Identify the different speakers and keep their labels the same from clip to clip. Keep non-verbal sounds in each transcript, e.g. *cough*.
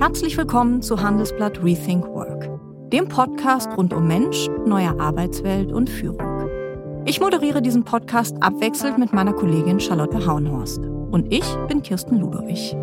Speaker 1: Herzlich willkommen zu Handelsblatt Rethink Work, dem Podcast rund um Mensch, neue Arbeitswelt und Führung. Ich moderiere diesen Podcast abwechselnd mit meiner Kollegin Charlotte Haunhorst. Und ich bin Kirsten Ludowig.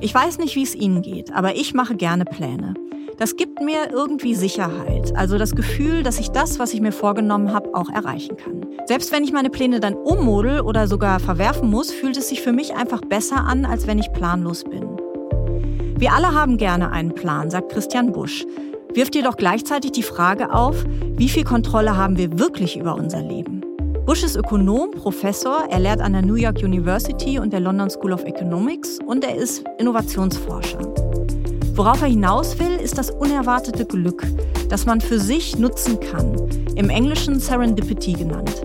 Speaker 1: Ich weiß nicht, wie es Ihnen geht, aber ich mache gerne Pläne. Das gibt mir irgendwie Sicherheit, also das Gefühl, dass ich das, was ich mir vorgenommen habe, auch erreichen kann. Selbst wenn ich meine Pläne dann ummodel oder sogar verwerfen muss, fühlt es sich für mich einfach besser an, als wenn ich planlos bin. Wir alle haben gerne einen Plan, sagt Christian Busch, wirft jedoch gleichzeitig die Frage auf, wie viel Kontrolle haben wir wirklich über unser Leben? Bush ist Ökonom, Professor, er lehrt an der New York University und der London School of Economics und er ist Innovationsforscher. Worauf er hinaus will, ist das unerwartete Glück, das man für sich nutzen kann, im Englischen Serendipity genannt.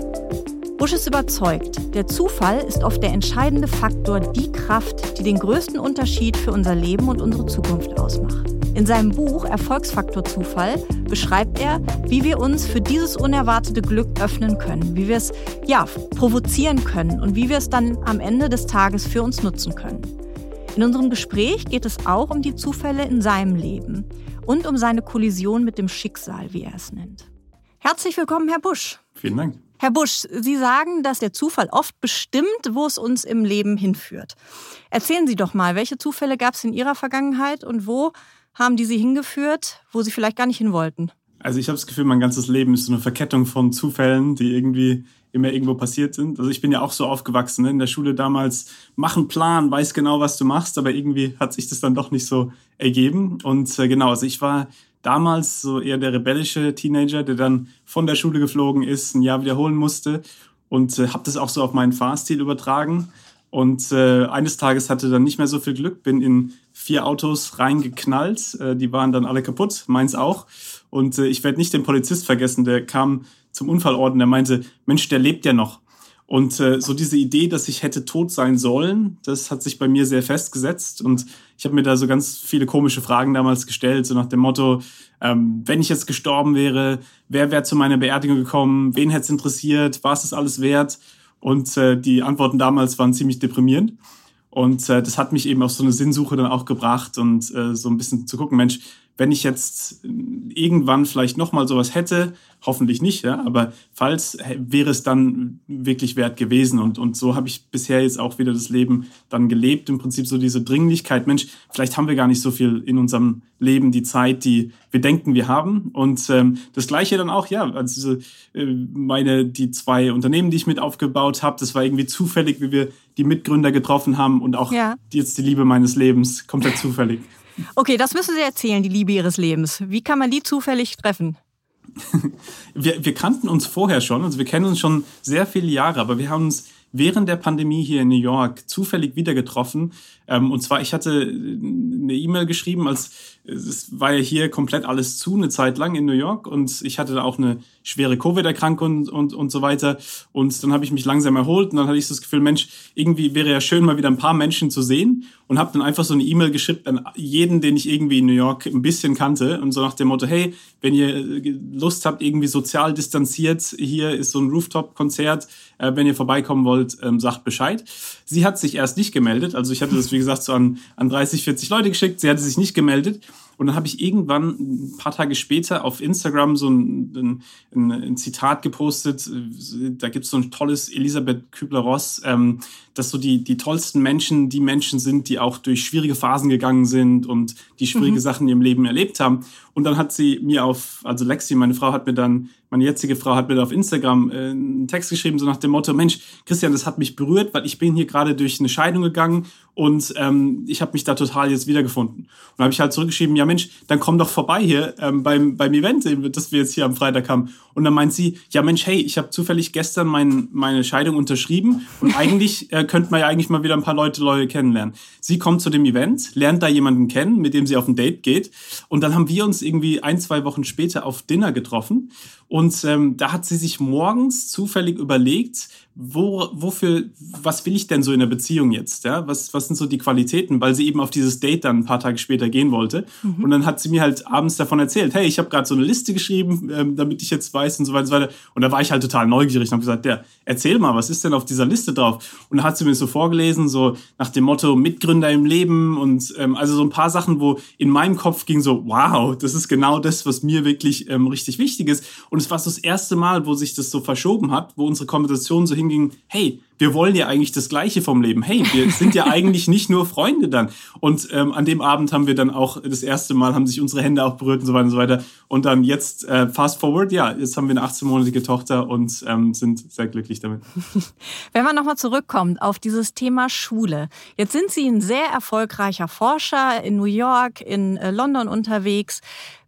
Speaker 1: Bush ist überzeugt, der Zufall ist oft der entscheidende Faktor, die Kraft, die den größten Unterschied für unser Leben und unsere Zukunft ausmacht. In seinem Buch Erfolgsfaktor Zufall beschreibt er, wie wir uns für dieses unerwartete Glück öffnen können, wie wir es ja provozieren können und wie wir es dann am Ende des Tages für uns nutzen können. In unserem Gespräch geht es auch um die Zufälle in seinem Leben und um seine Kollision mit dem Schicksal, wie er es nennt. Herzlich willkommen, Herr Busch.
Speaker 2: Vielen Dank.
Speaker 1: Herr Busch, Sie sagen, dass der Zufall oft bestimmt, wo es uns im Leben hinführt. Erzählen Sie doch mal, welche Zufälle gab es in Ihrer Vergangenheit und wo haben die Sie hingeführt, wo Sie vielleicht gar nicht hin wollten?
Speaker 2: Also ich habe das Gefühl, mein ganzes Leben ist so eine Verkettung von Zufällen, die irgendwie immer irgendwo passiert sind. Also ich bin ja auch so aufgewachsen ne? in der Schule damals, mach einen Plan, weiß genau, was du machst, aber irgendwie hat sich das dann doch nicht so ergeben. Und äh, genau, also ich war damals so eher der rebellische Teenager, der dann von der Schule geflogen ist, ein Jahr wiederholen musste und äh, habe das auch so auf meinen Fahrstil übertragen. Und äh, eines Tages hatte dann nicht mehr so viel Glück, bin in vier Autos reingeknallt. Äh, die waren dann alle kaputt, meins auch. Und äh, ich werde nicht den Polizist vergessen, der kam zum Unfallort und der meinte, Mensch, der lebt ja noch. Und äh, so diese Idee, dass ich hätte tot sein sollen, das hat sich bei mir sehr festgesetzt. Und ich habe mir da so ganz viele komische Fragen damals gestellt, so nach dem Motto, ähm, wenn ich jetzt gestorben wäre, wer wäre zu meiner Beerdigung gekommen, wen hätte es interessiert, war es das alles wert? Und äh, die Antworten damals waren ziemlich deprimierend. Und äh, das hat mich eben auf so eine Sinnsuche dann auch gebracht und äh, so ein bisschen zu gucken, Mensch, wenn ich jetzt irgendwann vielleicht nochmal sowas hätte, hoffentlich nicht, ja, aber falls wäre es dann wirklich wert gewesen. Und, und so habe ich bisher jetzt auch wieder das Leben dann gelebt. Im Prinzip so diese Dringlichkeit, Mensch, vielleicht haben wir gar nicht so viel in unserem Leben, die Zeit, die wir denken, wir haben. Und ähm, das gleiche dann auch, ja, also äh, meine, die zwei Unternehmen, die ich mit aufgebaut habe, das war irgendwie zufällig, wie wir die Mitgründer getroffen haben und auch ja. jetzt die Liebe meines Lebens, komplett zufällig.
Speaker 1: Okay, das müssen Sie erzählen, die Liebe Ihres Lebens. Wie kann man die zufällig treffen? *laughs*
Speaker 2: wir, wir kannten uns vorher schon, also wir kennen uns schon sehr viele Jahre, aber wir haben uns während der Pandemie hier in New York zufällig wieder getroffen. Ähm, und zwar, ich hatte eine E-Mail geschrieben, als es war ja hier komplett alles zu, eine Zeit lang in New York. Und ich hatte da auch eine schwere Covid-Erkrankung und, und, und so weiter. Und dann habe ich mich langsam erholt und dann hatte ich das Gefühl, Mensch, irgendwie wäre ja schön, mal wieder ein paar Menschen zu sehen. Und habe dann einfach so eine E-Mail geschickt an jeden, den ich irgendwie in New York ein bisschen kannte. Und so nach dem Motto, hey, wenn ihr Lust habt, irgendwie sozial distanziert, hier ist so ein Rooftop-Konzert, äh, wenn ihr vorbeikommen wollt, ähm, sagt Bescheid. Sie hat sich erst nicht gemeldet. Also ich hatte das, wie gesagt, so an, an 30, 40 Leute geschickt. Sie hatte sich nicht gemeldet. Und dann habe ich irgendwann ein paar Tage später auf Instagram so ein, ein, ein Zitat gepostet. Da gibt es so ein tolles Elisabeth Kübler-Ross, ähm, dass so die, die tollsten Menschen die Menschen sind, die auch durch schwierige Phasen gegangen sind und die schwierige mhm. Sachen in ihrem Leben erlebt haben. Und dann hat sie mir auf, also Lexi, meine Frau, hat mir dann, meine jetzige Frau hat mir auf Instagram äh, einen Text geschrieben, so nach dem Motto, Mensch, Christian, das hat mich berührt, weil ich bin hier gerade durch eine Scheidung gegangen und ähm, ich habe mich da total jetzt wiedergefunden. Und habe ich halt zurückgeschrieben, ja Mensch, dann komm doch vorbei hier ähm, beim, beim Event, das wir jetzt hier am Freitag haben. Und dann meint sie, ja Mensch, hey, ich habe zufällig gestern mein, meine Scheidung unterschrieben und eigentlich äh, könnte man ja eigentlich mal wieder ein paar Leute, Leute kennenlernen. Sie kommt zu dem Event, lernt da jemanden kennen, mit dem sie auf ein Date geht und dann haben wir uns irgendwie ein, zwei Wochen später auf Dinner getroffen Und ähm, da hat sie sich morgens zufällig überlegt, wo, wofür, was will ich denn so in der Beziehung jetzt? Ja? Was, was sind so die Qualitäten? Weil sie eben auf dieses Date dann ein paar Tage später gehen wollte. Mhm. Und dann hat sie mir halt abends davon erzählt, hey, ich habe gerade so eine Liste geschrieben, ähm, damit ich jetzt weiß und so weiter und so weiter. Und da war ich halt total neugierig und habe gesagt, ja, erzähl mal, was ist denn auf dieser Liste drauf? Und dann hat sie mir so vorgelesen, so nach dem Motto Mitgründer im Leben und ähm, also so ein paar Sachen, wo in meinem Kopf ging so, wow, das ist genau das, was mir wirklich ähm, richtig wichtig ist. Und es war so das erste Mal, wo sich das so verschoben hat, wo unsere Konversation so hing, hinging, hey, wir wollen ja eigentlich das Gleiche vom Leben. Hey, wir *laughs* sind ja eigentlich nicht nur Freunde dann. Und ähm, an dem Abend haben wir dann auch das erste Mal, haben sich unsere Hände auch berührt und so weiter und so weiter. Und dann jetzt, äh, fast forward, ja, jetzt haben wir eine 18-monatige Tochter und ähm, sind sehr glücklich damit. *laughs*
Speaker 1: Wenn man nochmal zurückkommt auf dieses Thema Schule. Jetzt sind Sie ein sehr erfolgreicher Forscher in New York, in äh, London unterwegs.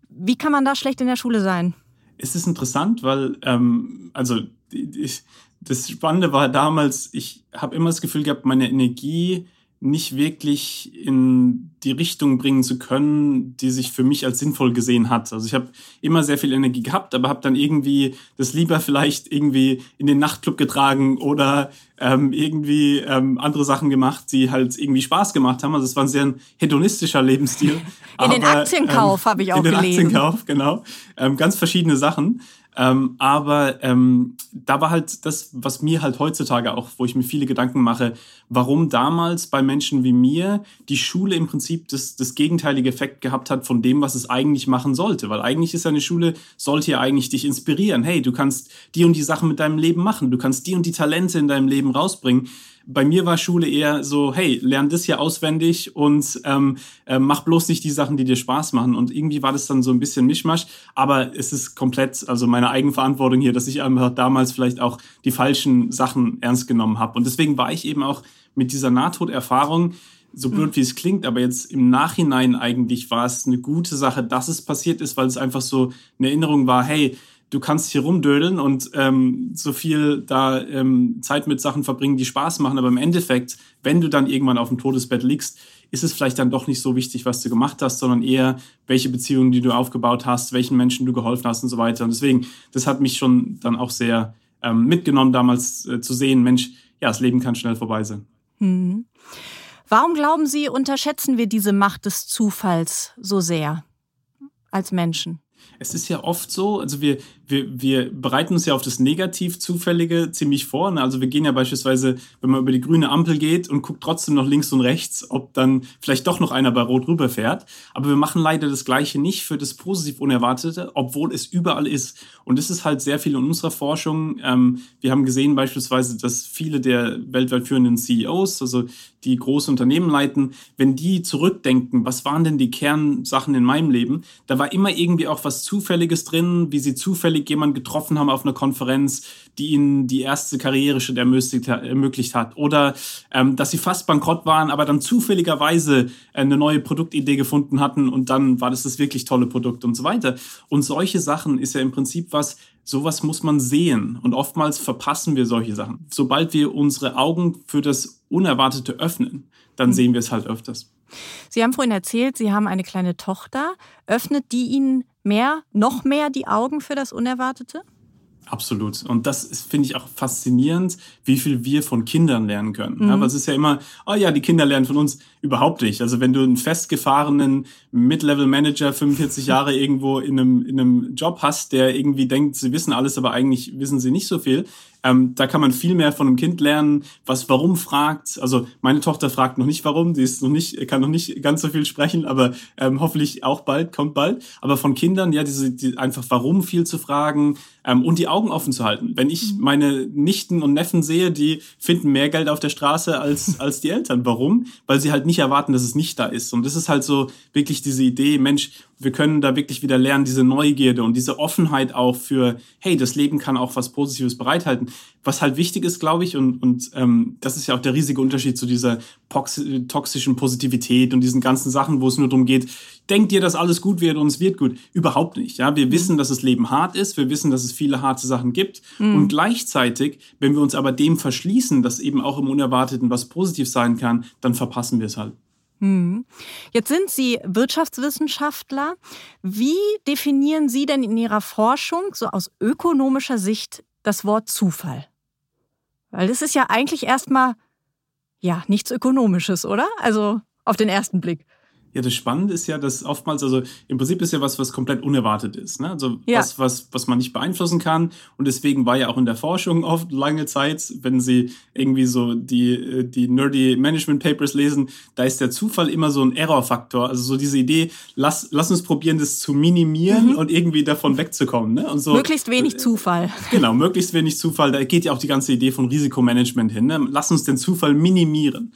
Speaker 1: Wie kann man da schlecht in der Schule sein?
Speaker 2: Es ist interessant, weil, ähm, also ich, das Spannende war damals, ich habe immer das Gefühl gehabt, meine Energie nicht wirklich in die Richtung bringen zu können, die sich für mich als sinnvoll gesehen hat. Also ich habe immer sehr viel Energie gehabt, aber habe dann irgendwie das lieber vielleicht irgendwie in den Nachtclub getragen oder ähm, irgendwie ähm, andere Sachen gemacht, die halt irgendwie Spaß gemacht haben. Also es war ein sehr hedonistischer Lebensstil. *laughs* In
Speaker 1: aber, den Aktienkauf ähm, habe ich auch gelesen. In den
Speaker 2: Aktienkauf, genau. Ähm, ganz verschiedene Sachen. Ähm, aber ähm, da war halt das, was mir halt heutzutage auch, wo ich mir viele Gedanken mache, warum damals bei Menschen wie mir die Schule im Prinzip das, das gegenteilige Effekt gehabt hat von dem, was es eigentlich machen sollte. Weil eigentlich ist eine Schule, sollte ja eigentlich dich inspirieren. Hey, du kannst die und die Sachen mit deinem Leben machen, du kannst die und die Talente in deinem Leben rausbringen bei mir war Schule eher so, hey, lern das hier auswendig und ähm, äh, mach bloß nicht die Sachen, die dir Spaß machen. Und irgendwie war das dann so ein bisschen Mischmasch. Aber es ist komplett, also meine Eigenverantwortung hier, dass ich einfach damals vielleicht auch die falschen Sachen ernst genommen habe. Und deswegen war ich eben auch mit dieser Nahtoderfahrung, so blöd wie es klingt, aber jetzt im Nachhinein eigentlich war es eine gute Sache, dass es passiert ist, weil es einfach so eine Erinnerung war, hey, du kannst hier rumdödeln und ähm, so viel da ähm, Zeit mit Sachen verbringen, die Spaß machen. Aber im Endeffekt, wenn du dann irgendwann auf dem Todesbett liegst, ist es vielleicht dann doch nicht so wichtig, was du gemacht hast, sondern eher, welche Beziehungen, die du aufgebaut hast, welchen Menschen du geholfen hast und so weiter. Und deswegen, das hat mich schon dann auch sehr ähm, mitgenommen, damals äh, zu sehen, Mensch, ja, das Leben kann schnell vorbei sein.
Speaker 1: Hm. Warum glauben Sie, unterschätzen wir diese Macht des Zufalls so sehr als Menschen?
Speaker 2: es ist ja oft so, also wir, wir, wir bereiten uns ja auf das negativ Zufällige ziemlich vor. Ne? Also wir gehen ja beispielsweise, wenn man über die grüne Ampel geht und guckt trotzdem noch links und rechts, ob dann vielleicht doch noch einer bei Rot rüberfährt. Aber wir machen leider das Gleiche nicht für das positiv Unerwartete, obwohl es überall ist. Und das ist halt sehr viel in unserer Forschung. Ähm, wir haben gesehen beispielsweise, dass viele der weltweit führenden CEOs, also die große Unternehmen leiten, wenn die zurückdenken, was waren denn die Kernsachen in meinem Leben, da war immer irgendwie auch was Zufälliges drin, wie sie zufällig jemanden getroffen haben auf einer Konferenz, die ihnen die erste Karriereschritt ermöglicht hat. Oder ähm, dass sie fast bankrott waren, aber dann zufälligerweise eine neue Produktidee gefunden hatten und dann war das das wirklich tolle Produkt und so weiter. Und solche Sachen ist ja im Prinzip was, sowas muss man sehen. Und oftmals verpassen wir solche Sachen. Sobald wir unsere Augen für das Unerwartete öffnen, dann mhm. sehen wir es halt öfters.
Speaker 1: Sie haben vorhin erzählt, Sie haben eine kleine Tochter. Öffnet die Ihnen mehr, noch mehr die Augen für das Unerwartete?
Speaker 2: Absolut. Und das finde ich auch faszinierend, wie viel wir von Kindern lernen können. Mhm. Ja, weil es ist ja immer, oh ja, die Kinder lernen von uns überhaupt nicht. Also wenn du einen festgefahrenen Mid-Level-Manager, 45 *laughs* Jahre irgendwo in einem, in einem Job hast, der irgendwie denkt, sie wissen alles, aber eigentlich wissen sie nicht so viel, ähm, da kann man viel mehr von einem Kind lernen, was warum fragt. Also meine Tochter fragt noch nicht warum, die ist noch nicht, kann noch nicht ganz so viel sprechen, aber ähm, hoffentlich auch bald, kommt bald. Aber von Kindern, ja, diese die einfach warum viel zu fragen ähm, und die Augen offen zu halten. Wenn ich mhm. meine Nichten und Neffen sehe, die finden mehr Geld auf der Straße als, *laughs* als die Eltern. Warum? Weil sie halt nicht erwarten, dass es nicht da ist. Und das ist halt so wirklich diese Idee, Mensch, wir können da wirklich wieder lernen, diese Neugierde und diese Offenheit auch für, hey, das Leben kann auch was Positives bereithalten. Was halt wichtig ist, glaube ich, und, und ähm, das ist ja auch der riesige Unterschied zu dieser toxischen Positivität und diesen ganzen Sachen, wo es nur darum geht, denkt ihr, dass alles gut wird und es wird gut? Überhaupt nicht. Ja, wir wissen, dass das Leben hart ist, wir wissen, dass es viele harte Sachen gibt mhm. und gleichzeitig, wenn wir uns aber dem verschließen, dass eben auch im Unerwarteten was positiv sein kann, dann verpassen wir es halt.
Speaker 1: Hm. Jetzt sind Sie Wirtschaftswissenschaftler. Wie definieren Sie denn in Ihrer Forschung so aus ökonomischer Sicht das Wort Zufall? Weil das ist ja eigentlich erstmal ja nichts Ökonomisches, oder? Also auf den ersten Blick.
Speaker 2: Ja, das Spannende ist ja, dass oftmals, also im Prinzip ist ja was, was komplett unerwartet ist. Ne? Also ja. was, was, was man nicht beeinflussen kann. Und deswegen war ja auch in der Forschung oft lange Zeit, wenn Sie irgendwie so die, die nerdy Management Papers lesen, da ist der Zufall immer so ein Error-Faktor. Also so diese Idee, lass, lass uns probieren, das zu minimieren mhm. und irgendwie davon wegzukommen. Ne? Und so,
Speaker 1: möglichst wenig äh, Zufall. *laughs*
Speaker 2: Genau, möglichst wenig Zufall. Da geht ja auch die ganze Idee von Risikomanagement hin. Ne? Lass uns den Zufall minimieren.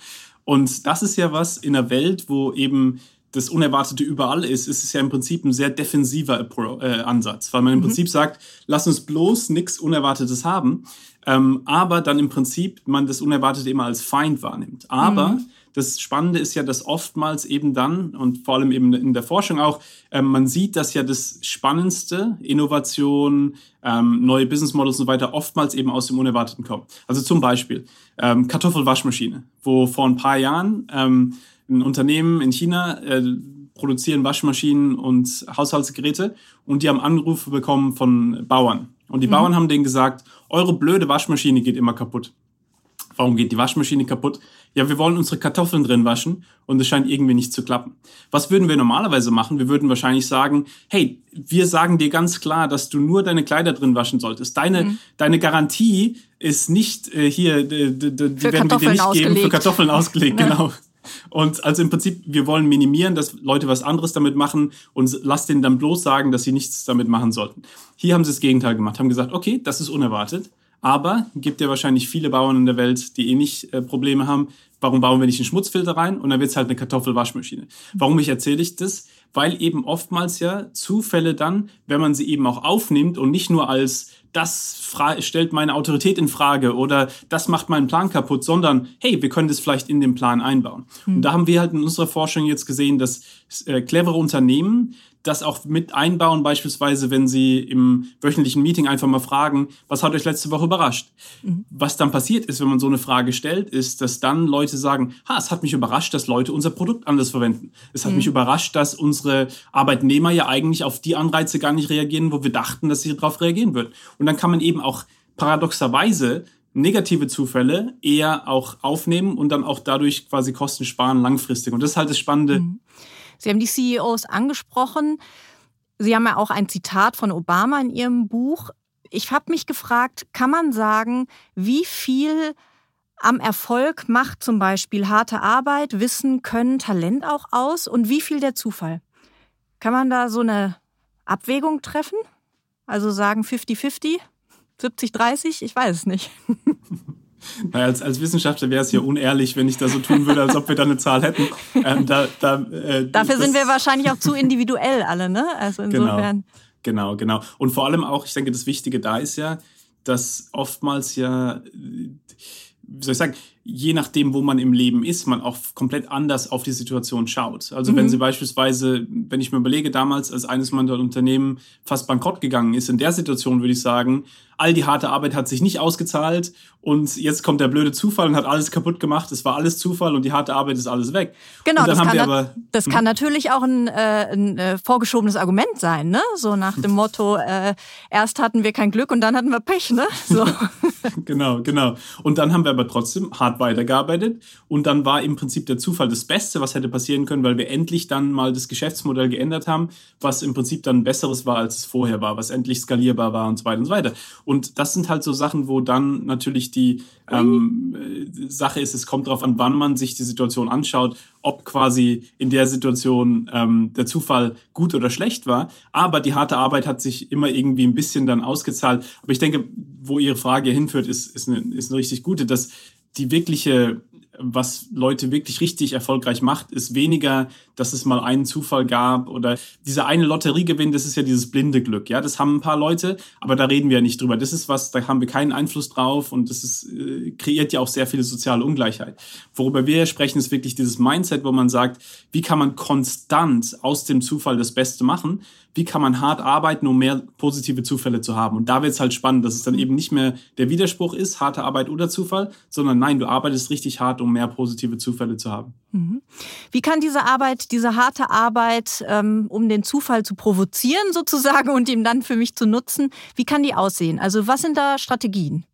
Speaker 2: Und das ist ja was in einer Welt, wo eben das Unerwartete überall ist, ist es ja im Prinzip ein sehr defensiver äh, Ansatz, weil man im mhm. Prinzip sagt, lass uns bloß nichts Unerwartetes haben, ähm, aber dann im Prinzip man das Unerwartete immer als Feind wahrnimmt. Aber mhm. das Spannende ist ja, dass oftmals eben dann und vor allem eben in der Forschung auch, ähm, man sieht, dass ja das Spannendste, Innovation, ähm, neue Business Models und so weiter, oftmals eben aus dem Unerwarteten kommen. Also zum Beispiel ähm, Kartoffelwaschmaschine, wo vor ein paar Jahren ähm, ein Unternehmen in China äh, produzieren Waschmaschinen und Haushaltsgeräte und die haben Anrufe bekommen von Bauern. Und die mhm. Bauern haben denen gesagt, eure blöde Waschmaschine geht immer kaputt. Warum geht die Waschmaschine kaputt? Ja, wir wollen unsere Kartoffeln drin waschen und es scheint irgendwie nicht zu klappen. Was würden wir normalerweise machen? Wir würden wahrscheinlich sagen, hey, wir sagen dir ganz klar, dass du nur deine Kleider drin waschen solltest. Deine, mhm. deine Garantie ist nicht äh, hier, die, werden wir dir nicht ausgelegt. geben, für Kartoffeln ausgelegt, genau. Und also im Prinzip, wir wollen minimieren, dass Leute was anderes damit machen und lass denen dann bloß sagen, dass sie nichts damit machen sollten. Hier haben sie das Gegenteil gemacht, haben gesagt, okay, das ist unerwartet, aber gibt ja wahrscheinlich viele Bauern in der Welt, die eh nicht äh, Probleme haben. Warum bauen wir nicht einen Schmutzfilter rein und dann wird's halt eine Kartoffelwaschmaschine? Warum ich erzähle ich das? Weil eben oftmals ja Zufälle dann, wenn man sie eben auch aufnimmt und nicht nur als das stellt meine Autorität in Frage oder das macht meinen Plan kaputt, sondern hey, wir können das vielleicht in den Plan einbauen. Mhm. Und da haben wir halt in unserer Forschung jetzt gesehen, dass äh, clevere Unternehmen das auch mit einbauen, beispielsweise, wenn Sie im wöchentlichen Meeting einfach mal fragen, was hat euch letzte Woche überrascht? Mhm. Was dann passiert ist, wenn man so eine Frage stellt, ist, dass dann Leute sagen, ha, es hat mich überrascht, dass Leute unser Produkt anders verwenden. Es hat mhm. mich überrascht, dass unsere Arbeitnehmer ja eigentlich auf die Anreize gar nicht reagieren, wo wir dachten, dass sie darauf reagieren würden. Und dann kann man eben auch paradoxerweise negative Zufälle eher auch aufnehmen und dann auch dadurch quasi Kosten sparen langfristig. Und das ist halt das Spannende. Mhm.
Speaker 1: Sie haben die CEOs angesprochen. Sie haben ja auch ein Zitat von Obama in Ihrem Buch. Ich habe mich gefragt, kann man sagen, wie viel am Erfolg macht zum Beispiel harte Arbeit, Wissen, Können, Talent auch aus und wie viel der Zufall? Kann man da so eine Abwägung treffen? Also sagen 50-50, 70-30? Ich weiß es nicht. *laughs*
Speaker 2: Naja, als, als Wissenschaftler wäre es ja unehrlich, wenn ich da so tun würde, als ob wir da eine Zahl hätten. Ähm, da,
Speaker 1: da, äh, Dafür sind wir wahrscheinlich auch zu individuell alle, ne? Also
Speaker 2: genau. insofern. Genau, genau, genau. Und vor allem auch, ich denke, das Wichtige da ist ja, dass oftmals ja, wie soll ich sagen, je nachdem, wo man im Leben ist, man auch komplett anders auf die Situation schaut. Also mhm. wenn Sie beispielsweise, wenn ich mir überlege, damals, als eines meiner Unternehmen fast bankrott gegangen ist, in der Situation würde ich sagen, all die harte Arbeit hat sich nicht ausgezahlt und jetzt kommt der blöde Zufall und hat alles kaputt gemacht. Es war alles Zufall und die harte Arbeit ist alles weg.
Speaker 1: Genau, das, kann, aber, das kann, hm? natürlich auch ein, äh, ein äh, vorgeschobenes Argument sein, ne? So nach dem Motto, äh, erst hatten wir kein Glück und dann hatten wir Pech, ne? So. *laughs*
Speaker 2: genau, genau. Und dann haben wir aber trotzdem hart weitergearbeitet und dann war im Prinzip der Zufall das Beste, was hätte passieren können, weil wir endlich dann mal das Geschäftsmodell geändert haben, was im Prinzip dann besseres war, als es vorher war, was endlich skalierbar war und so weiter und so weiter. Und das sind halt so Sachen, wo dann natürlich die ähm, äh, Sache ist, es kommt darauf an, wann man sich die Situation anschaut, ob quasi in der Situation ähm, der Zufall gut oder schlecht war. Aber die harte Arbeit hat sich immer irgendwie ein bisschen dann ausgezahlt. Aber ich denke, wo Ihre Frage hinführt, ist, ist, eine, ist eine richtig gute, dass die wirkliche was Leute wirklich richtig erfolgreich macht, ist weniger, dass es mal einen Zufall gab oder dieser eine Lotteriegewinn, das ist ja dieses blinde Glück. Ja, das haben ein paar Leute, aber da reden wir ja nicht drüber. Das ist was, da haben wir keinen Einfluss drauf und das ist, äh, kreiert ja auch sehr viele soziale Ungleichheit. Worüber wir sprechen, ist wirklich dieses Mindset, wo man sagt, wie kann man konstant aus dem Zufall das Beste machen? Wie kann man hart arbeiten, um mehr positive Zufälle zu haben? Und da wird es halt spannend, dass es dann eben nicht mehr der Widerspruch ist, harte Arbeit oder Zufall, sondern nein, du arbeitest richtig hart, um mehr positive Zufälle zu haben. Mhm.
Speaker 1: Wie kann diese Arbeit, diese harte Arbeit, ähm, um den Zufall zu provozieren *laughs* sozusagen und ihm dann für mich zu nutzen, wie kann die aussehen? Also was sind da Strategien?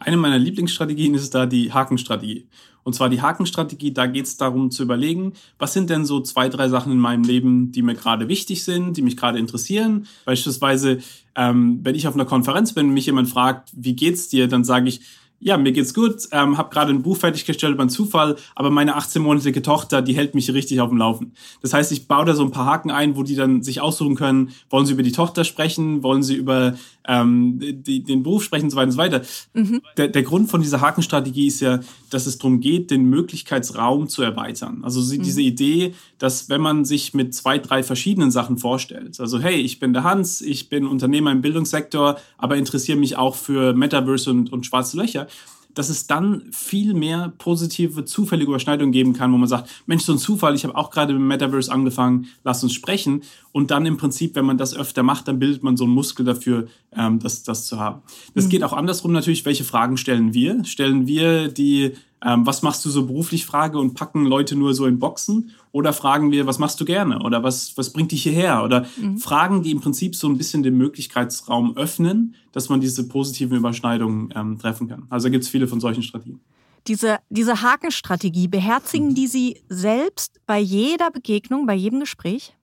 Speaker 2: Eine meiner Lieblingsstrategien ist da die Hakenstrategie. Und zwar die Hakenstrategie, da geht es darum zu überlegen, was sind denn so zwei, drei Sachen in meinem Leben, die mir gerade wichtig sind, die mich gerade interessieren. Beispielsweise, ähm, wenn ich auf einer Konferenz bin und mich jemand fragt, wie geht's dir, dann sage ich, ja, mir geht's gut, ähm, habe gerade ein Buch fertiggestellt über einen Zufall, aber meine 18-monatige Tochter, die hält mich richtig auf dem Laufen. Das heißt, ich baue da so ein paar Haken ein, wo die dann sich aussuchen können, wollen sie über die Tochter sprechen, wollen sie über ähm, die, den Beruf sprechen und so weiter und so weiter. Mhm. Der, der Grund von dieser Hakenstrategie ist ja, dass es darum geht, den Möglichkeitsraum zu erweitern. Also mhm. diese Idee, dass wenn man sich mit zwei, drei verschiedenen Sachen vorstellt, also hey, ich bin der Hans, ich bin Unternehmer im Bildungssektor, aber interessiere mich auch für Metaverse und, und schwarze Löcher, dass es dann viel mehr positive, zufällige Überschneidungen geben kann, wo man sagt, Mensch, so ein Zufall, ich habe auch gerade mit Metaverse angefangen, lass uns sprechen. Und dann im Prinzip, wenn man das öfter macht, dann bildet man so einen Muskel dafür, ähm, das, das zu haben. Das mhm. geht auch andersrum natürlich, welche Fragen stellen wir? Stellen wir die ähm, was machst du so beruflich Frage und packen Leute nur so in Boxen? Oder fragen wir, was machst du gerne? Oder was, was bringt dich hierher? Oder mhm. Fragen, die im Prinzip so ein bisschen den Möglichkeitsraum öffnen, dass man diese positiven Überschneidungen ähm, treffen kann. Also gibt es viele von solchen Strategien.
Speaker 1: Diese, diese Hakenstrategie, beherzigen mhm. die Sie selbst bei jeder Begegnung, bei jedem Gespräch?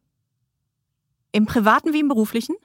Speaker 1: Im privaten wie im beruflichen?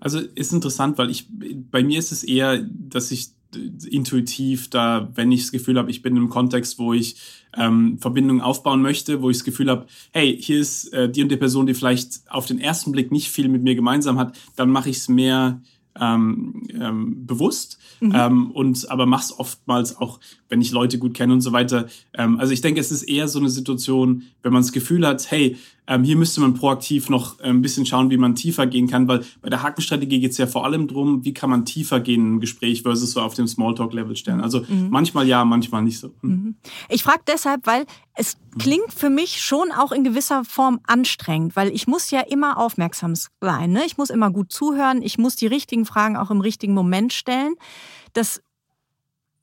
Speaker 2: Also ist interessant, weil ich bei mir ist es eher, dass ich intuitiv da, wenn ich das Gefühl habe, ich bin im Kontext, wo ich ähm, Verbindungen aufbauen möchte, wo ich das Gefühl habe, hey, hier ist äh, die und die Person, die vielleicht auf den ersten Blick nicht viel mit mir gemeinsam hat, dann mache ich es mehr ähm, ähm, bewusst mhm. ähm, und aber mach's oftmals auch, wenn ich Leute gut kenne und so weiter. Ähm, also ich denke, es ist eher so eine Situation, wenn man das Gefühl hat, hey, ähm, hier müsste man proaktiv noch äh, ein bisschen schauen, wie man tiefer gehen kann, weil bei der Hakenstrategie geht es ja vor allem drum, wie kann man tiefer gehen ein Gespräch versus so auf dem Smalltalk-Level stellen. Also mhm. manchmal ja, manchmal nicht so.
Speaker 1: Mhm. mhm. Ich frage deshalb, weil es klingt für mich schon auch in gewisser Form anstrengend, weil ich muss ja immer aufmerksam sein. Ne? Ich muss immer gut zuhören, ich muss die richtigen Fragen auch im richtigen Moment stellen. Das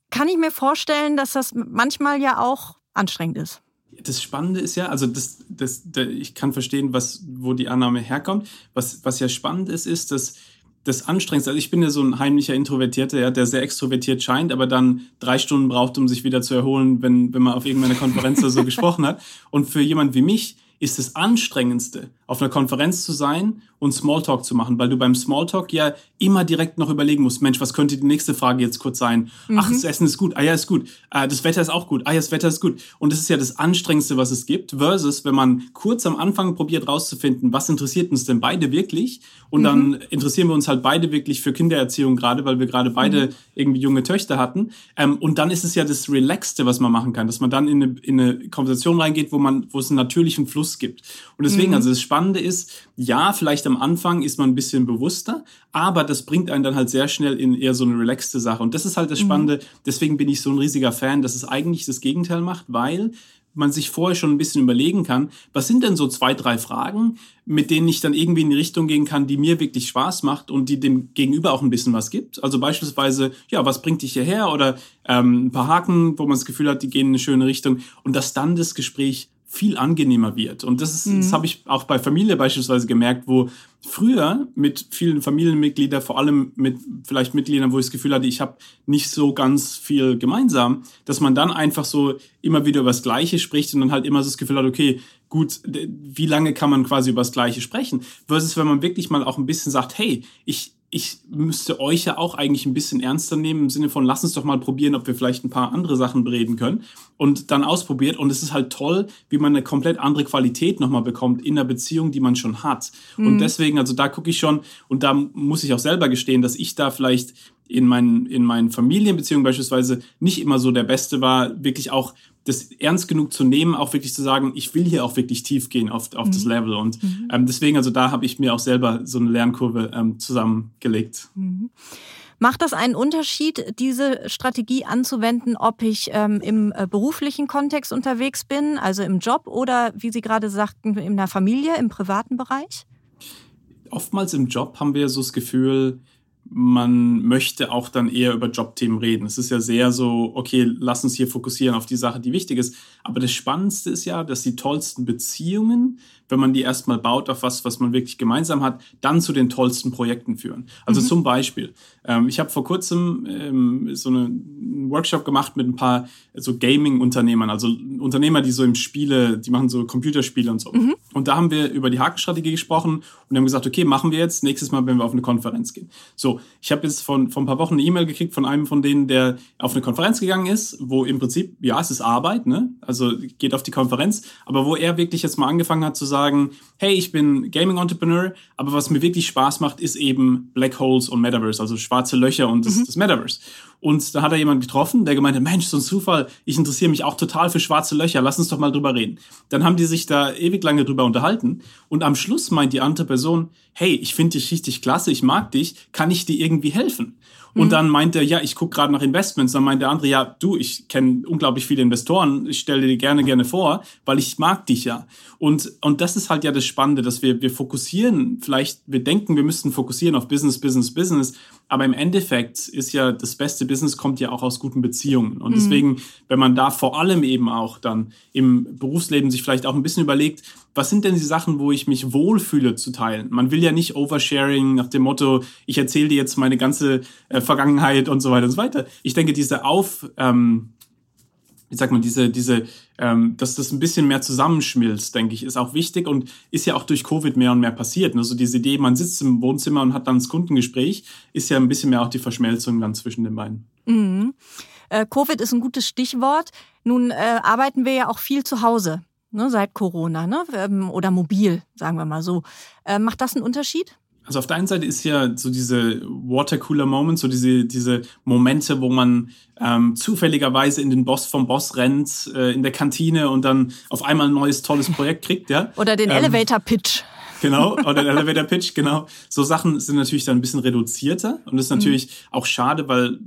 Speaker 1: kann ich mir vorstellen, dass das manchmal ja auch anstrengend ist
Speaker 2: das Spannende ist ja, also das, das, das, ich kann verstehen, was, wo die Annahme herkommt. Was, was ja spannend ist, ist, dass das Anstrengendste, also ich bin ja so ein heimlicher Introvertierter, ja, der sehr extrovertiert scheint, aber dann drei Stunden braucht, um sich wieder zu erholen, wenn, wenn man auf irgendeiner Konferenz oder so *laughs* gesprochen hat. Und für jemand wie mich ist das Anstrengendste, auf einer Konferenz zu sein und Smalltalk zu machen, weil du beim Smalltalk ja immer direkt noch überlegen musst, Mensch, was könnte die nächste Frage jetzt kurz sein? Mhm. Ach, das Essen ist gut, ah ja, ist gut, ah, das Wetter ist auch gut, ah ja, das Wetter ist gut. Und das ist ja das Anstrengendste, was es gibt, versus wenn man kurz am Anfang probiert rauszufinden, was interessiert uns denn beide wirklich? Und mhm. dann interessieren wir uns halt beide wirklich für Kindererziehung gerade, weil wir gerade beide mhm. irgendwie junge Töchter hatten. Ähm, und dann ist es ja das Relaxte, was man machen kann, dass man dann in eine, in eine Konversation reingeht, wo man, wo es einen natürlichen Fluss gibt. Und deswegen, mhm. also das Spannende ist, ja, vielleicht am Anfang ist man ein bisschen bewusster, aber das bringt einen dann halt sehr schnell in eher so eine relaxte Sache. Und das ist halt das mhm. Spannende. Mhm. Deswegen bin ich so ein riesiger Fan, dass es eigentlich das Gegenteil macht, weil man sich vorher schon ein bisschen überlegen kann, was sind denn so zwei, drei Fragen, mit denen ich dann irgendwie in die Richtung gehen kann, die mir wirklich Spaß macht und die dem Gegenüber auch ein bisschen was gibt. Also beispielsweise, ja, was bringt dich hierher? Oder ähm, ein paar Haken, wo man das Gefühl hat, die gehen in eine schöne Richtung. Und dass dann das Gespräch viel angenehmer wird. Und das, ist, mhm. das habe ich auch bei Familie beispielsweise gemerkt, wo früher mit vielen Familienmitgliedern, vor allem mit vielleicht Mitgliedern, wo ich das Gefühl hatte, ich habe nicht so ganz viel gemeinsam, dass man dann einfach so immer wieder über das Gleiche spricht und dann halt immer so das Gefühl hat, okay, gut, wie lange kann man quasi über das Gleiche sprechen? Versus wenn man wirklich mal auch ein bisschen sagt, hey, ich, ich müsste euch ja auch eigentlich ein bisschen ernster nehmen im Sinne von, lass uns doch mal probieren, ob wir vielleicht ein paar andere Sachen bereden können und dann ausprobiert. Und es ist halt toll, wie man eine komplett andere Qualität nochmal bekommt in der Beziehung, die man schon hat. Mhm. Und deswegen, also da gucke ich schon und da muss ich auch selber gestehen, dass ich da vielleicht in meinen, in meinen Familienbeziehungen beispielsweise nicht immer so der Beste war, wirklich auch das ernst genug zu nehmen, auch wirklich zu sagen, ich will hier auch wirklich tief gehen auf, auf mhm. das Level. Und mhm. ähm, deswegen, also da habe ich mir auch selber so eine Lernkurve ähm, zusammengelegt. Mhm.
Speaker 1: Macht das einen Unterschied, diese Strategie anzuwenden, ob ich ähm, im äh, beruflichen Kontext unterwegs bin, also im Job oder, wie Sie gerade sagten, in der Familie, im privaten Bereich?
Speaker 2: Oftmals im Job haben wir so das Gefühl, man möchte auch dann eher über Jobthemen reden. Es ist ja sehr so, okay, lass uns hier fokussieren auf die Sache, die wichtig ist. Aber das Spannendste ist ja, dass die tollsten Beziehungen, wenn man die erstmal baut auf was, was man wirklich gemeinsam hat, dann zu den tollsten Projekten führen. Also mhm. zum Beispiel, ähm, ich habe vor kurzem ähm, so eine, einen Workshop gemacht mit ein paar so Gaming-Unternehmern, also Unternehmer, die so im Spiele, die machen so Computerspiele und so. Mhm. Und da haben wir über die Hakenstrategie gesprochen und haben gesagt, okay, machen wir jetzt nächstes Mal, wenn wir auf eine Konferenz gehen. So, ich habe jetzt von, vor ein paar Wochen eine E-Mail gekriegt von einem von denen, der auf eine Konferenz gegangen ist, wo im Prinzip, ja, es ist Arbeit, ne? Also geht auf die Konferenz, aber wo er wirklich jetzt mal angefangen hat zu sagen, hey, ich bin Gaming-Entrepreneur, aber was mir wirklich Spaß macht, ist eben Black Holes und Metaverse, also schwarze Löcher und das, mhm. das Metaverse. Und da hat er jemanden getroffen, der gemeint hat, Mensch, so ein Zufall, ich interessiere mich auch total für schwarze Löcher, lass uns doch mal drüber reden. Dann haben die sich da ewig lange drüber unterhalten und am Schluss meint die andere Person, hey, ich finde dich richtig klasse, ich mag dich, kann ich dir irgendwie helfen? Und mhm. dann meint er, ja, ich gucke gerade nach Investments. Dann meint der andere, ja, du, ich kenne unglaublich viele Investoren, ich stelle dir gerne, gerne vor, weil ich mag dich ja. Und, und das ist halt ja das Spannende, dass wir, wir fokussieren, vielleicht, wir denken, wir müssten fokussieren auf Business, Business, Business, aber im Endeffekt ist ja das beste Business kommt ja auch aus guten Beziehungen. Und mhm. deswegen, wenn man da vor allem eben auch dann im Berufsleben sich vielleicht auch ein bisschen überlegt, was sind denn die Sachen, wo ich mich wohlfühle zu teilen? Man will ja nicht Oversharing nach dem Motto, ich erzähle dir jetzt meine ganze äh, Vergangenheit und so weiter und so weiter. Ich denke, diese Auf, ähm, wie sagt man, diese, diese, ähm, dass das ein bisschen mehr zusammenschmilzt, denke ich, ist auch wichtig und ist ja auch durch Covid mehr und mehr passiert. Also diese Idee, man sitzt im Wohnzimmer und hat dann das Kundengespräch, ist ja ein bisschen mehr auch die Verschmelzung dann zwischen den beiden.
Speaker 1: Mhm. Äh, Covid ist ein gutes Stichwort. Nun äh, arbeiten wir ja auch viel zu Hause ne, seit Corona ne? Ähm, oder mobil, sagen wir mal so. Äh, macht das einen Unterschied?
Speaker 2: Also auf der einen Seite ist ja so diese Watercooler Moments, so diese, diese Momente, wo man ähm, zufälligerweise in den Boss vom Boss rennt, äh, in der Kantine und dann auf einmal ein neues tolles Projekt kriegt, ja.
Speaker 1: Oder den ähm, Elevator Pitch.
Speaker 2: Genau, oder der Elevator Pitch, genau. So Sachen sind natürlich dann ein bisschen reduzierter und das ist natürlich mhm. auch schade, weil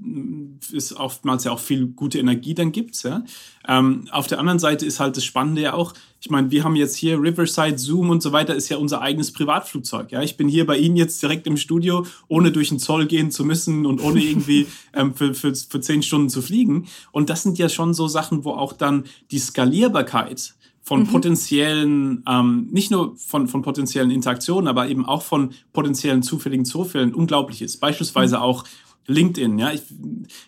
Speaker 2: es oftmals ja auch viel gute Energie dann gibt. Ja. Ähm, auf der anderen Seite ist halt das Spannende ja auch, ich meine, wir haben jetzt hier Riverside, Zoom und so weiter, ist ja unser eigenes Privatflugzeug. Ja, ich bin hier bei Ihnen jetzt direkt im Studio, ohne durch den Zoll gehen zu müssen und ohne irgendwie *laughs* ähm, für, für, für zehn Stunden zu fliegen. Und das sind ja schon so Sachen, wo auch dann die Skalierbarkeit von mhm. potenziellen, ähm, nicht nur von, von potenziellen Interaktionen, aber eben auch von potenziellen zufälligen Zufällen unglaublich ist. Beispielsweise mhm. auch LinkedIn, ja. Ich,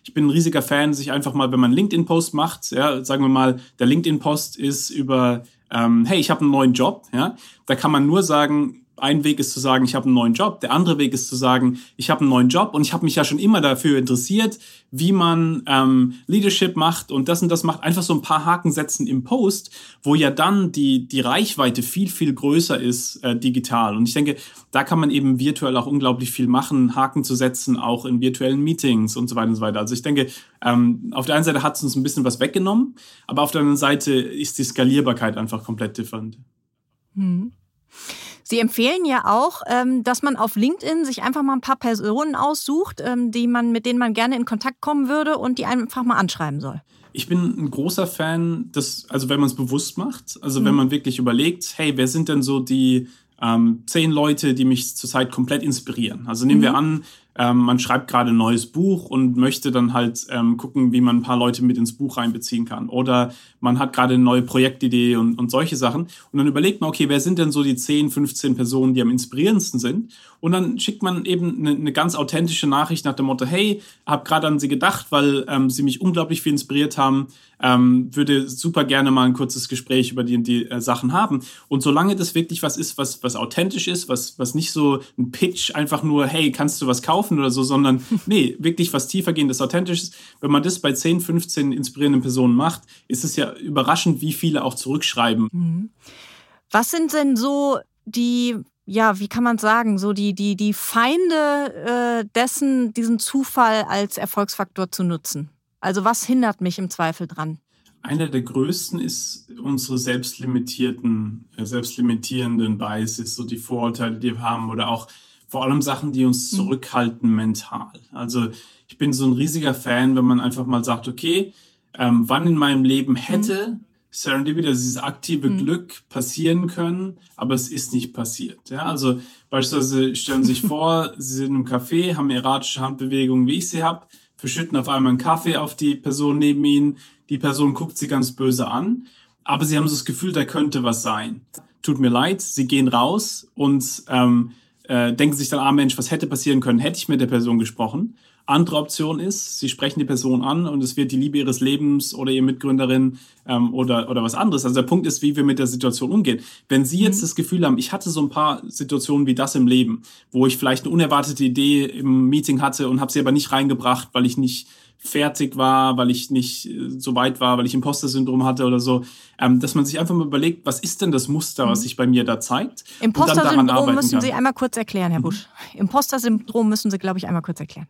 Speaker 2: ich bin ein riesiger Fan, sich einfach mal, wenn man LinkedIn-Post macht, ja, sagen wir mal, der LinkedIn-Post ist über, ähm, hey, ich habe einen neuen Job, ja. Da kann man nur sagen, ein Weg ist zu sagen, ich habe einen neuen Job. Der andere Weg ist zu sagen, ich habe einen neuen Job und ich habe mich ja schon immer dafür interessiert, wie man ähm, Leadership macht und das und das macht. Einfach so ein paar Haken setzen im Post, wo ja dann die, die Reichweite viel, viel größer ist äh, digital. Und ich denke, da kann man eben virtuell auch unglaublich viel machen, Haken zu setzen, auch in virtuellen Meetings und so weiter und so weiter. Also ich denke, ähm, auf der einen Seite hat es uns ein bisschen was weggenommen, aber auf der anderen Seite ist die Skalierbarkeit einfach komplett different.
Speaker 1: Hm. Sie empfehlen ja auch, ähm, dass man auf LinkedIn sich einfach mal ein paar Personen aussucht, ähm, die man, mit denen man gerne in Kontakt kommen würde und die einfach mal anschreiben soll.
Speaker 2: Ich bin ein großer Fan, dass, also wenn man es bewusst macht, also mhm. wenn man wirklich überlegt, hey, wer sind denn so die ähm, zehn Leute, die mich zurzeit komplett inspirieren? Also nehmen mhm. wir an, ähm, man schreibt gerade ein neues Buch und möchte dann halt ähm, gucken, wie man ein paar Leute mit ins Buch reinbeziehen kann. Oder man hat gerade eine neue Projektidee und, und solche Sachen. Und dann überlegt man, okay, wer sind denn so die 10, 15 Personen, die am inspirierendsten sind? Und dann schickt man eben eine, eine ganz authentische Nachricht nach dem Motto, hey, hab gerade an sie gedacht, weil ähm, sie mich unglaublich viel inspiriert haben, ähm, würde super gerne mal ein kurzes Gespräch über die, die äh, Sachen haben. Und solange das wirklich was ist, was, was authentisch ist, was, was nicht so ein Pitch einfach nur, hey, kannst du was kaufen oder so, sondern *laughs* nee, wirklich was tiefergehendes, authentisches. Wenn man das bei 10, 15 inspirierenden Personen macht, ist es ja überraschend, wie viele auch zurückschreiben. Mhm.
Speaker 1: Was sind denn so die ja, wie kann man sagen, so die, die, die Feinde äh, dessen, diesen Zufall als Erfolgsfaktor zu nutzen? Also was hindert mich im Zweifel dran?
Speaker 2: Einer der größten ist unsere selbstlimitierten, äh, selbstlimitierenden Biases, so die Vorurteile, die wir haben oder auch vor allem Sachen, die uns mhm. zurückhalten mental. Also ich bin so ein riesiger Fan, wenn man einfach mal sagt, okay, ähm, wann in meinem Leben hätte mhm Serendipity, also dieses aktive mhm. Glück passieren können, aber es ist nicht passiert. Ja, also beispielsweise stellen Sie sich *laughs* vor, Sie sind im Café, haben erratische Handbewegungen, wie ich sie habe, verschütten auf einmal einen Kaffee auf die Person neben Ihnen, die Person guckt Sie ganz böse an, aber Sie haben so das Gefühl, da könnte was sein. Tut mir leid, Sie gehen raus und ähm, äh, denken sich dann, ah Mensch, was hätte passieren können, hätte ich mit der Person gesprochen. Andere Option ist, Sie sprechen die Person an und es wird die Liebe Ihres Lebens oder Ihre Mitgründerin ähm, oder, oder was anderes. Also der Punkt ist, wie wir mit der Situation umgehen. Wenn Sie jetzt mhm. das Gefühl haben, ich hatte so ein paar Situationen wie das im Leben, wo ich vielleicht eine unerwartete Idee im Meeting hatte und habe sie aber nicht reingebracht, weil ich nicht fertig war, weil ich nicht äh, so weit war, weil ich Imposter-Syndrom hatte oder so, ähm, dass man sich einfach mal überlegt, was ist denn das Muster, was mhm. sich bei mir da zeigt?
Speaker 1: Imposter-Syndrom müssen Sie einmal kurz erklären, Herr. Busch. Mhm. Imposter-Syndrom müssen Sie, glaube ich, einmal kurz erklären.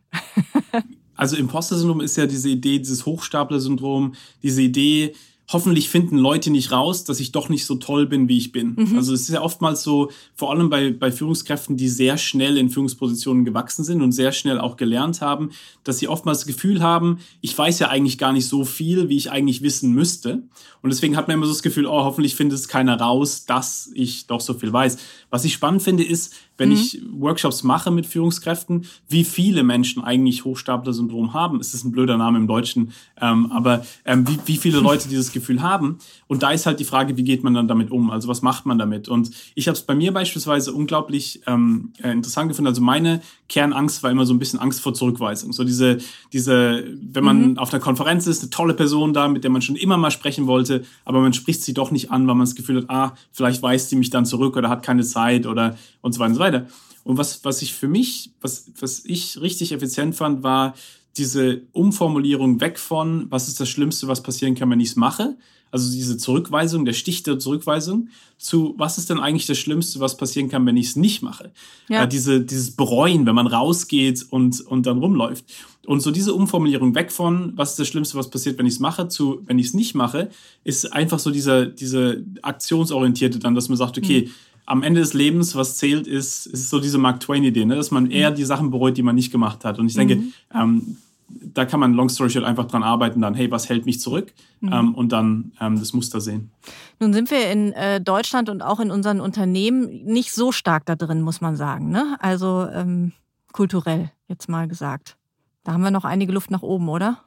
Speaker 2: also Imposter-Syndrom ist ja diese Idee, dieses Hochstapler-Syndrom, diese Idee, hoffentlich finden Leute nicht raus, dass ich doch nicht so toll bin, wie ich bin. Mhm. Also es ist ja oftmals so, vor allem bei, bei Führungskräften, die sehr schnell in Führungspositionen gewachsen sind und sehr schnell auch gelernt haben, dass sie oftmals das Gefühl haben, ich weiß ja eigentlich gar nicht so viel, wie ich eigentlich wissen müsste. Und deswegen hat man immer so das Gefühl, oh, hoffentlich findet es keiner raus, dass ich doch so viel weiß. Was ich spannend finde, ist, wenn mhm. ich Workshops mache mit Führungskräften, wie viele Menschen eigentlich Hochstapler-Syndrom haben. Es ist ein blöder Name im Deutschen, ähm, aber ähm, wie, wie viele *laughs* Leute dieses Gefühl haben. Und da ist halt die Frage, wie geht man dann damit um? Also was macht man damit? Und ich habe es bei mir beispielsweise unglaublich ähm, äh, interessant gefunden. Also meine Kernangst war immer so ein bisschen Angst vor Zurückweisung. So diese, diese, wenn man mhm. auf einer Konferenz ist, eine tolle Person da, mit der man schon immer mal sprechen wollte, aber man spricht sie doch nicht an, weil man das Gefühl hat, ah, vielleicht weist sie mich dann zurück oder hat keine Zeit oder und so weiter und so weiter. Und was, was ich für mich, was, was ich richtig effizient fand, war diese Umformulierung weg von, was ist das Schlimmste, was passieren kann, wenn ich es mache, also diese Zurückweisung, der Stich der Zurückweisung, zu was ist denn eigentlich das Schlimmste, was passieren kann, wenn ich es nicht mache? Ja. Äh, diese, dieses Bereuen, wenn man rausgeht und, und dann rumläuft. Und so diese Umformulierung weg von, was ist das Schlimmste, was passiert, wenn ich es mache, zu, wenn ich es nicht mache, ist einfach so dieser, diese aktionsorientierte dann, dass man sagt, okay, mhm am Ende des Lebens, was zählt, ist, ist so diese Mark Twain-Idee, ne? dass man eher mhm. die Sachen bereut, die man nicht gemacht hat. Und ich denke, mhm. ähm, da kann man Long Story Short einfach dran arbeiten, dann, hey, was hält mich zurück? Mhm. Ähm, und dann ähm, das Muster sehen.
Speaker 1: Nun sind wir in äh, Deutschland und auch in unseren Unternehmen nicht so stark da drin, muss man sagen. Ne? Also ähm, kulturell, jetzt mal gesagt. Da haben wir noch einige Luft nach oben, oder?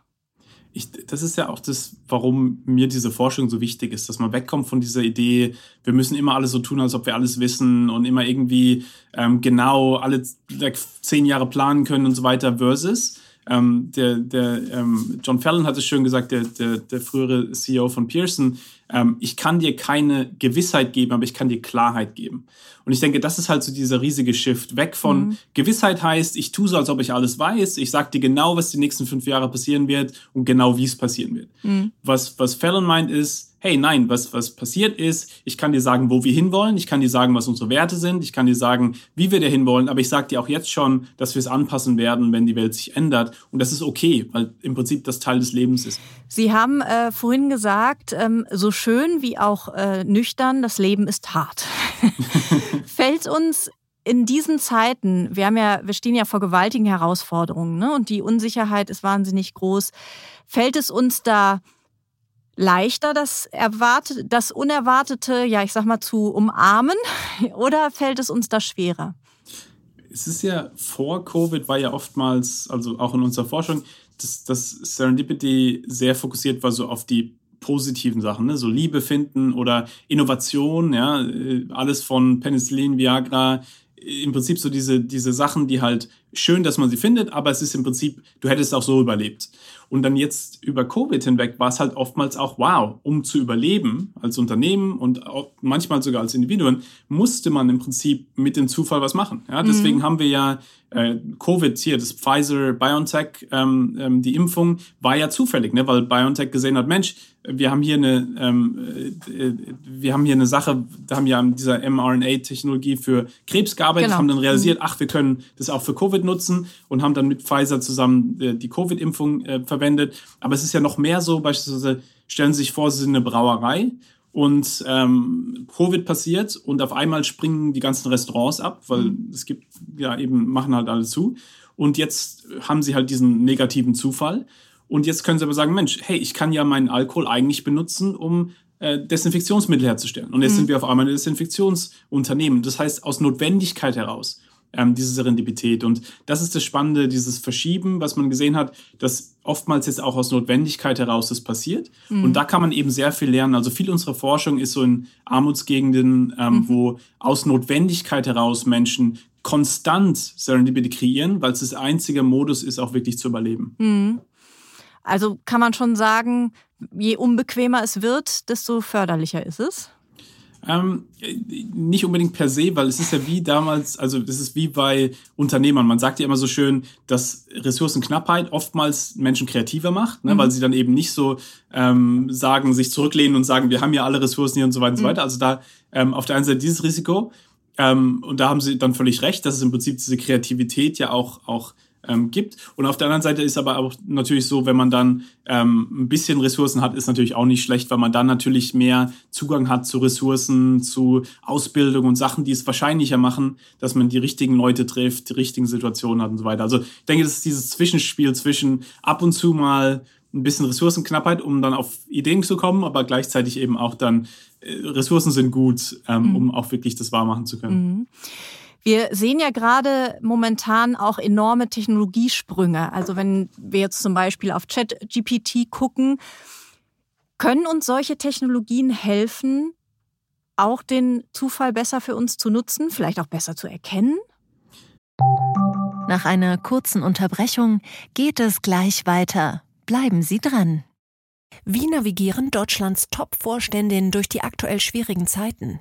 Speaker 2: ich, das ist ja auch das, warum mir diese Forschung so wichtig ist, dass man wegkommt von dieser Idee, wir müssen immer alles so tun, als ob wir alles wissen und immer irgendwie ähm, genau alle zehn Jahre planen können und so weiter, versus ähm, der, der ähm, John Fallon hat es schön gesagt, der, der, der frühere CEO von Pearson, ähm, ich kann dir keine Gewissheit geben, aber ich kann dir Klarheit geben. Und ich denke, das ist halt so dieser riesige Shift. Weg von mhm. Gewissheit heißt, ich tue so, als ob ich alles weiß. Ich sage dir genau, was die nächsten fünf Jahre passieren wird und genau, wie es passieren wird. Mhm. Was, was Fallon meint ist, hey, nein, was, was passiert ist, ich kann dir sagen, wo wir hinwollen, ich kann dir sagen, was unsere Werte sind, ich kann dir sagen, wie wir da hinwollen, aber ich sage dir auch jetzt schon, dass wir es anpassen werden, wenn die Welt sich ändert. Und das ist okay, weil im Prinzip das Teil des Lebens ist.
Speaker 1: Sie haben äh, vorhin gesagt, ähm, so schön wie auch äh, nüchtern, das Leben ist hart. *laughs* Fällt uns in diesen Zeiten, wir haben ja, wir stehen ja vor gewaltigen Herausforderungen, ne? Und die Unsicherheit ist wahnsinnig groß. Fällt es uns da leichter, das, erwartet, das Unerwartete, ja, ich sag mal, zu umarmen? *laughs* Oder fällt es uns da schwerer?
Speaker 2: Es ist ja vor Covid war ja oftmals, also auch in unserer Forschung, dass, dass Serendipity sehr fokussiert war so auf die positiven Sachen, ne? so Liebe finden oder Innovation, ja, äh, alles von Penicillin, Viagra, im Prinzip so diese, diese Sachen, die halt schön, dass man sie findet, aber es ist im Prinzip, du hättest auch so überlebt. Und dann jetzt über Covid hinweg war es halt oftmals auch, wow, um zu überleben als Unternehmen und manchmal sogar als Individuen, musste man im Prinzip mit dem Zufall was machen. Ja, deswegen mhm. haben wir ja äh, Covid hier, das Pfizer-BioNTech, ähm, ähm, die Impfung war ja zufällig, ne, weil BioNTech gesehen hat, Mensch, wir haben hier eine, ähm, äh, wir haben hier eine Sache, da haben wir an dieser mRNA-Technologie für Krebs gearbeitet, genau. haben dann realisiert, mhm. ach, wir können das auch für Covid nutzen und haben dann mit Pfizer zusammen äh, die Covid-Impfung äh, verwendet. Aber es ist ja noch mehr so, beispielsweise stellen Sie sich vor, Sie sind eine Brauerei und ähm, Covid passiert und auf einmal springen die ganzen Restaurants ab, weil mhm. es gibt ja eben, machen halt alle zu. Und jetzt haben sie halt diesen negativen Zufall. Und jetzt können sie aber sagen, Mensch, hey, ich kann ja meinen Alkohol eigentlich benutzen, um äh, Desinfektionsmittel herzustellen. Und jetzt mhm. sind wir auf einmal ein Desinfektionsunternehmen. Das heißt, aus Notwendigkeit heraus ähm, diese Serendipität. Und das ist das Spannende, dieses Verschieben, was man gesehen hat, dass oftmals jetzt auch aus Notwendigkeit heraus das passiert. Mhm. Und da kann man eben sehr viel lernen. Also viel unserer Forschung ist so in Armutsgegenden, ähm, mhm. wo aus Notwendigkeit heraus Menschen konstant Serendipity kreieren, weil es das einzige Modus ist, auch wirklich zu überleben.
Speaker 1: Mhm. Also kann man schon sagen, je unbequemer es wird, desto förderlicher ist es?
Speaker 2: Ähm, nicht unbedingt per se, weil es ist ja wie damals, also es ist wie bei Unternehmern. Man sagt ja immer so schön, dass Ressourcenknappheit oftmals Menschen kreativer macht, ne, mhm. weil sie dann eben nicht so ähm, sagen, sich zurücklehnen und sagen, wir haben ja alle Ressourcen hier und so weiter und so mhm. weiter. Also da ähm, auf der einen Seite dieses Risiko ähm, und da haben sie dann völlig recht, dass es im Prinzip diese Kreativität ja auch, auch ähm, gibt. Und auf der anderen Seite ist aber auch natürlich so, wenn man dann ähm, ein bisschen Ressourcen hat, ist natürlich auch nicht schlecht, weil man dann natürlich mehr Zugang hat zu Ressourcen, zu Ausbildung und Sachen, die es wahrscheinlicher machen, dass man die richtigen Leute trifft, die richtigen Situationen hat und so weiter. Also ich denke, das ist dieses Zwischenspiel zwischen ab und zu mal ein bisschen Ressourcenknappheit, um dann auf Ideen zu kommen, aber gleichzeitig eben auch dann äh, Ressourcen sind gut, ähm, mhm. um auch wirklich das wahr machen zu können.
Speaker 1: Mhm. Wir sehen ja gerade momentan auch enorme Technologiesprünge. Also wenn wir jetzt zum Beispiel auf ChatGPT gucken, können uns solche Technologien helfen, auch den Zufall besser für uns zu nutzen, vielleicht auch besser zu erkennen?
Speaker 3: Nach einer kurzen Unterbrechung geht es gleich weiter. Bleiben Sie dran. Wie navigieren Deutschlands Top-Vorständinnen durch die aktuell schwierigen Zeiten?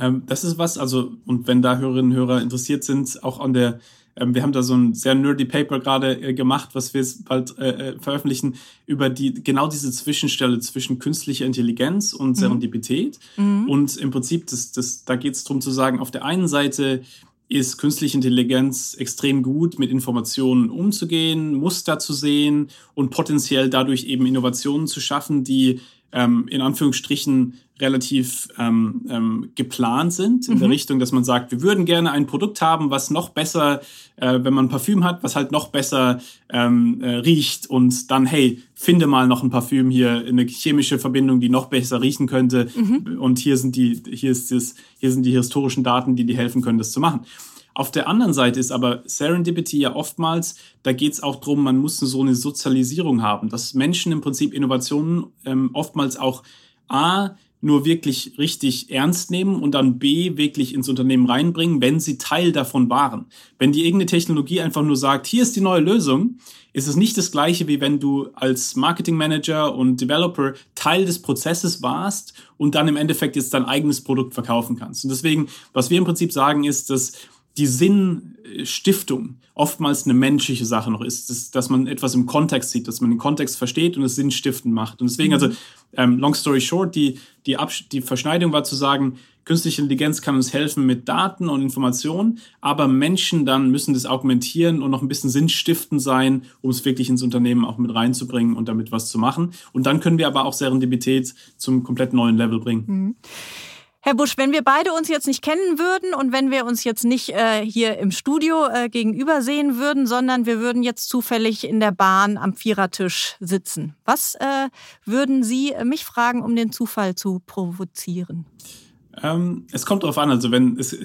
Speaker 2: Ähm, das ist was, also, und wenn da Hörerinnen und Hörer interessiert sind, auch an der, ähm, wir haben da so ein sehr nerdy Paper gerade äh, gemacht, was wir bald äh, äh, veröffentlichen, über die, genau diese Zwischenstelle zwischen künstlicher Intelligenz und mhm. Serendipität. Mhm. Und im Prinzip, das, das, da geht es darum zu sagen, auf der einen Seite ist künstliche Intelligenz extrem gut, mit Informationen umzugehen, Muster zu sehen und potenziell dadurch eben Innovationen zu schaffen, die ähm, in Anführungsstrichen relativ ähm, ähm, geplant sind in mhm. der Richtung, dass man sagt, wir würden gerne ein Produkt haben, was noch besser, äh, wenn man Parfüm hat, was halt noch besser ähm, äh, riecht und dann, hey, finde mal noch ein Parfüm hier, eine chemische Verbindung, die noch besser riechen könnte mhm. und hier sind die, hier ist das, hier sind die historischen Daten, die dir helfen können, das zu machen. Auf der anderen Seite ist aber Serendipity ja oftmals, da geht es auch darum, man muss so eine Sozialisierung haben, dass Menschen im Prinzip Innovationen ähm, oftmals auch A, nur wirklich richtig ernst nehmen und dann B wirklich ins Unternehmen reinbringen, wenn sie Teil davon waren. Wenn die irgendeine Technologie einfach nur sagt, hier ist die neue Lösung, ist es nicht das gleiche, wie wenn du als Marketing Manager und Developer Teil des Prozesses warst und dann im Endeffekt jetzt dein eigenes Produkt verkaufen kannst. Und deswegen, was wir im Prinzip sagen, ist, dass die Sinnstiftung oftmals eine menschliche Sache noch ist, dass, dass man etwas im Kontext sieht, dass man den Kontext versteht und es sinnstiftend macht. Und deswegen, also, ähm, long story short, die, die, die Verschneidung war zu sagen, künstliche Intelligenz kann uns helfen mit Daten und Informationen, aber Menschen dann müssen das augmentieren und noch ein bisschen sinnstiftend sein, um es wirklich ins Unternehmen auch mit reinzubringen und damit was zu machen. Und dann können wir aber auch Serendipität zum komplett neuen Level bringen. Mhm.
Speaker 1: Herr Busch, wenn wir beide uns jetzt nicht kennen würden und wenn wir uns jetzt nicht äh, hier im Studio äh, gegenüber sehen würden, sondern wir würden jetzt zufällig in der Bahn am Vierertisch sitzen, was äh, würden Sie mich fragen, um den Zufall zu provozieren?
Speaker 2: Ähm, es kommt darauf an. Also wenn es,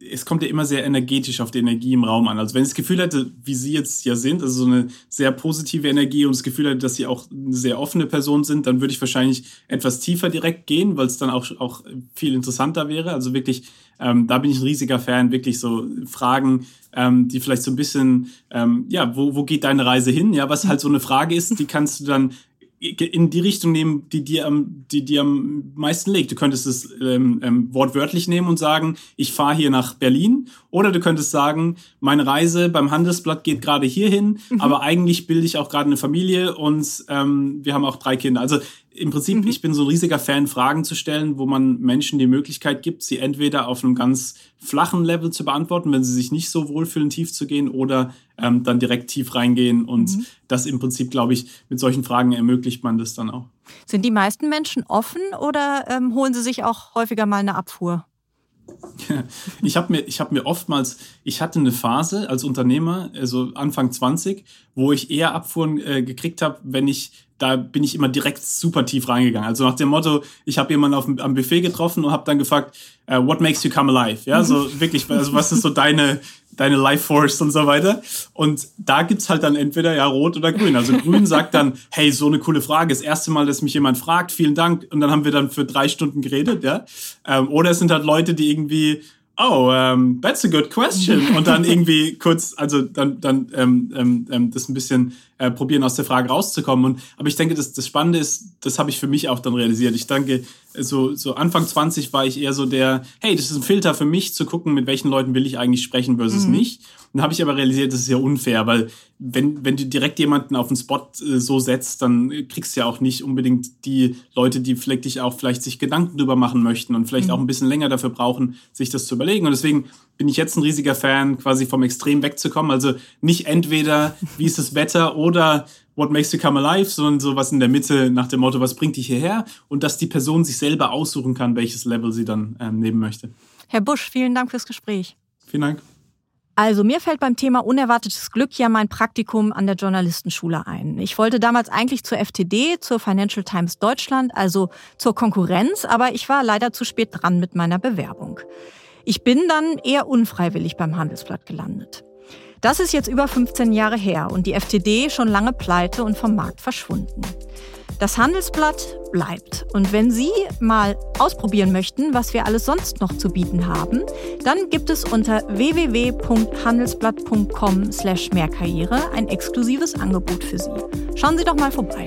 Speaker 2: es kommt ja immer sehr energetisch auf die Energie im Raum an. Also wenn ich das Gefühl hätte, wie Sie jetzt ja sind, also so eine sehr positive Energie und das Gefühl hätte, dass Sie auch eine sehr offene Person sind, dann würde ich wahrscheinlich etwas tiefer direkt gehen, weil es dann auch, auch viel interessanter wäre. Also wirklich, ähm, da bin ich ein riesiger Fan, wirklich so Fragen, ähm, die vielleicht so ein bisschen, ähm, ja, wo, wo geht deine Reise hin? Ja, was halt so eine Frage ist, die kannst du dann in die Richtung nehmen, die dir am, die dir am meisten liegt. Du könntest es ähm, ähm, wortwörtlich nehmen und sagen, ich fahre hier nach Berlin. Oder du könntest sagen, meine Reise beim Handelsblatt geht gerade hierhin, mhm. aber eigentlich bilde ich auch gerade eine Familie und ähm, wir haben auch drei Kinder. Also im Prinzip, mhm. ich bin so ein riesiger Fan, Fragen zu stellen, wo man Menschen die Möglichkeit gibt, sie entweder auf einem ganz flachen Level zu beantworten, wenn sie sich nicht so wohlfühlen, tief zu gehen, oder ähm, dann direkt tief reingehen. Und mhm. das im Prinzip, glaube ich, mit solchen Fragen ermöglicht man das dann auch.
Speaker 1: Sind die meisten Menschen offen oder ähm, holen sie sich auch häufiger mal eine Abfuhr? *laughs*
Speaker 2: Ich habe mir, hab mir oftmals, ich hatte eine Phase als Unternehmer, also Anfang 20, wo ich eher Abfuhren äh, gekriegt habe, wenn ich, da bin ich immer direkt super tief reingegangen. Also nach dem Motto, ich habe jemanden auf, am Buffet getroffen und habe dann gefragt, uh, what makes you come alive? Ja, so wirklich, also was ist so deine, deine Life Force und so weiter. Und da gibt's halt dann entweder ja rot oder grün. Also grün sagt dann, *laughs* hey, so eine coole Frage. Das erste Mal, dass mich jemand fragt, vielen Dank. Und dann haben wir dann für drei Stunden geredet, ja. Ähm, oder es sind halt Leute, die irgendwie oh, um, that's a good question. Und dann irgendwie kurz, also dann, dann ähm, ähm, ähm, das ein bisschen äh, probieren, aus der Frage rauszukommen. Und, aber ich denke, das, das Spannende ist, das habe ich für mich auch dann realisiert. Ich denke, so, so Anfang 20 war ich eher so der, hey, das ist ein Filter für mich, zu gucken, mit welchen Leuten will ich eigentlich sprechen versus mhm. nicht. Dann habe ich aber realisiert, das ist ja unfair, weil wenn, wenn du direkt jemanden auf den Spot äh, so setzt, dann kriegst du ja auch nicht unbedingt die Leute, die vielleicht dich auch vielleicht sich Gedanken drüber machen möchten und vielleicht mhm. auch ein bisschen länger dafür brauchen, sich das zu überlegen. Und deswegen bin ich jetzt ein riesiger Fan, quasi vom Extrem wegzukommen. Also nicht entweder, wie ist das Wetter oder what makes you come alive, sondern sowas in der Mitte nach dem Motto, was bringt dich hierher? Und dass die Person sich selber aussuchen kann, welches Level sie dann ähm, nehmen möchte.
Speaker 1: Herr Busch, vielen Dank fürs Gespräch.
Speaker 2: Vielen Dank.
Speaker 1: Also mir fällt beim Thema unerwartetes Glück ja mein Praktikum an der Journalistenschule ein. Ich wollte damals eigentlich zur FTD, zur Financial Times Deutschland, also zur Konkurrenz, aber ich war leider zu spät dran mit meiner Bewerbung. Ich bin dann eher unfreiwillig beim Handelsblatt gelandet. Das ist jetzt über 15 Jahre her und die FTD schon lange pleite und vom Markt verschwunden. Das Handelsblatt bleibt. Und wenn Sie mal ausprobieren möchten, was wir alles sonst noch zu bieten haben, dann gibt es unter www.handelsblatt.com/mehrkarriere ein exklusives Angebot für Sie. Schauen Sie doch mal vorbei.